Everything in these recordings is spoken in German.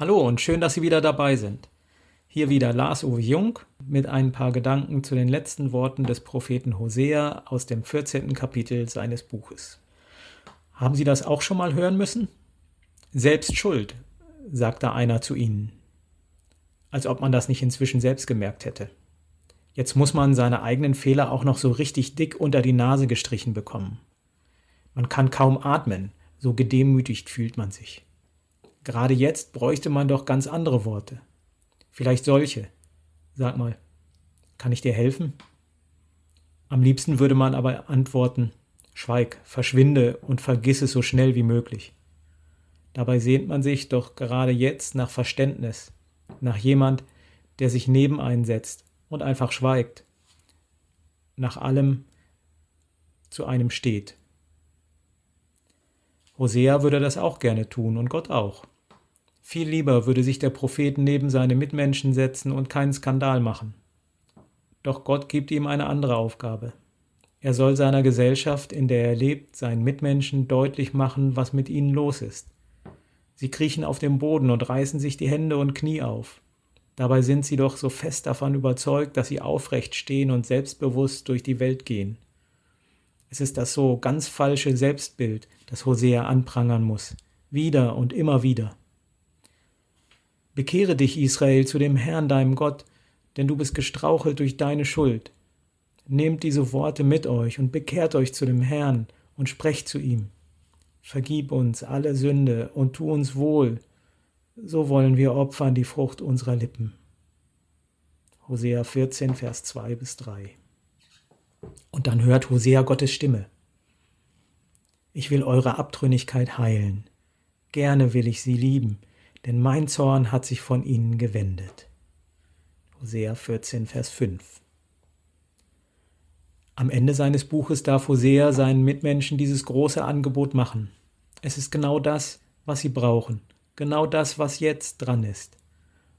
Hallo und schön, dass Sie wieder dabei sind. Hier wieder Lars-Uwe Jung mit ein paar Gedanken zu den letzten Worten des Propheten Hosea aus dem 14. Kapitel seines Buches. Haben Sie das auch schon mal hören müssen? Selbst schuld, sagte einer zu ihnen. Als ob man das nicht inzwischen selbst gemerkt hätte. Jetzt muss man seine eigenen Fehler auch noch so richtig dick unter die Nase gestrichen bekommen. Man kann kaum atmen, so gedemütigt fühlt man sich. Gerade jetzt bräuchte man doch ganz andere Worte. Vielleicht solche. Sag mal, kann ich dir helfen? Am liebsten würde man aber antworten, schweig, verschwinde und vergiss es so schnell wie möglich. Dabei sehnt man sich doch gerade jetzt nach Verständnis, nach jemand, der sich neben einen setzt und einfach schweigt, nach allem zu einem steht. Hosea würde das auch gerne tun und Gott auch. Viel lieber würde sich der Prophet neben seine Mitmenschen setzen und keinen Skandal machen. Doch Gott gibt ihm eine andere Aufgabe. Er soll seiner Gesellschaft, in der er lebt, seinen Mitmenschen deutlich machen, was mit ihnen los ist. Sie kriechen auf dem Boden und reißen sich die Hände und Knie auf. Dabei sind sie doch so fest davon überzeugt, dass sie aufrecht stehen und selbstbewusst durch die Welt gehen. Es ist das so ganz falsche Selbstbild, das Hosea anprangern muss, wieder und immer wieder. Bekehre dich, Israel, zu dem Herrn, deinem Gott, denn du bist gestrauchelt durch deine Schuld. Nehmt diese Worte mit euch und bekehrt euch zu dem Herrn und sprecht zu ihm. Vergib uns alle Sünde und tu uns wohl, so wollen wir opfern die Frucht unserer Lippen. Hosea 14, Vers 2 bis 3. Und dann hört Hosea Gottes Stimme. Ich will eure Abtrünnigkeit heilen. Gerne will ich sie lieben, denn mein Zorn hat sich von ihnen gewendet. Hosea 14, Vers 5. Am Ende seines Buches darf Hosea seinen Mitmenschen dieses große Angebot machen. Es ist genau das, was sie brauchen, genau das, was jetzt dran ist.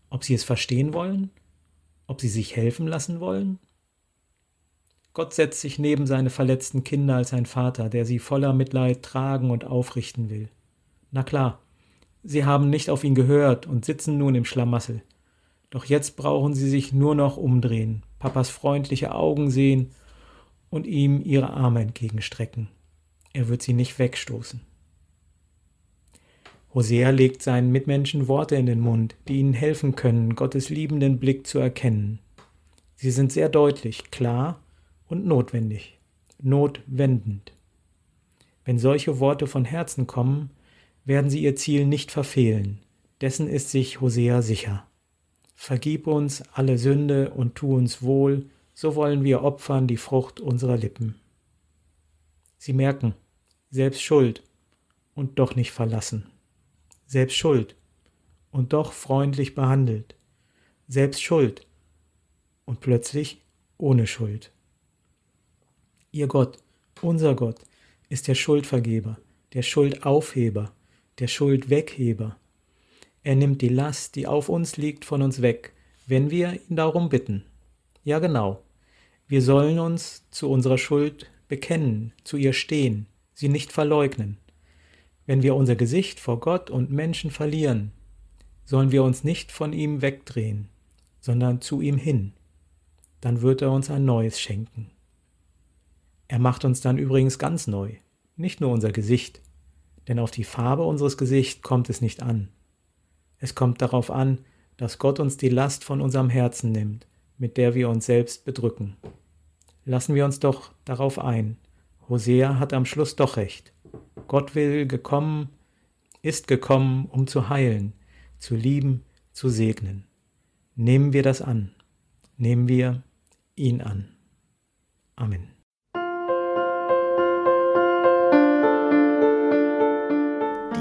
Ob sie es verstehen wollen? Ob sie sich helfen lassen wollen? Gott setzt sich neben seine verletzten Kinder als ein Vater, der sie voller Mitleid tragen und aufrichten will. Na klar, sie haben nicht auf ihn gehört und sitzen nun im Schlamassel. Doch jetzt brauchen sie sich nur noch umdrehen, Papas freundliche Augen sehen und ihm ihre Arme entgegenstrecken. Er wird sie nicht wegstoßen. Hosea legt seinen Mitmenschen Worte in den Mund, die ihnen helfen können, Gottes liebenden Blick zu erkennen. Sie sind sehr deutlich, klar und notwendig, notwendend. Wenn solche Worte von Herzen kommen, werden sie ihr Ziel nicht verfehlen. Dessen ist sich Hosea sicher. Vergib uns alle Sünde und tu uns wohl, so wollen wir opfern die Frucht unserer Lippen. Sie merken, selbst Schuld und doch nicht verlassen. Selbst Schuld und doch freundlich behandelt. Selbst Schuld und plötzlich ohne Schuld. Ihr Gott, unser Gott, ist der Schuldvergeber, der Schuldaufheber, der Schuldwegheber. Er nimmt die Last, die auf uns liegt, von uns weg, wenn wir ihn darum bitten. Ja genau, wir sollen uns zu unserer Schuld bekennen, zu ihr stehen, sie nicht verleugnen. Wenn wir unser Gesicht vor Gott und Menschen verlieren, sollen wir uns nicht von ihm wegdrehen, sondern zu ihm hin. Dann wird er uns ein neues schenken. Er macht uns dann übrigens ganz neu, nicht nur unser Gesicht, denn auf die Farbe unseres Gesichts kommt es nicht an. Es kommt darauf an, dass Gott uns die Last von unserem Herzen nimmt, mit der wir uns selbst bedrücken. Lassen wir uns doch darauf ein. Hosea hat am Schluss doch recht. Gott will gekommen, ist gekommen, um zu heilen, zu lieben, zu segnen. Nehmen wir das an. Nehmen wir ihn an. Amen.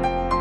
Bye.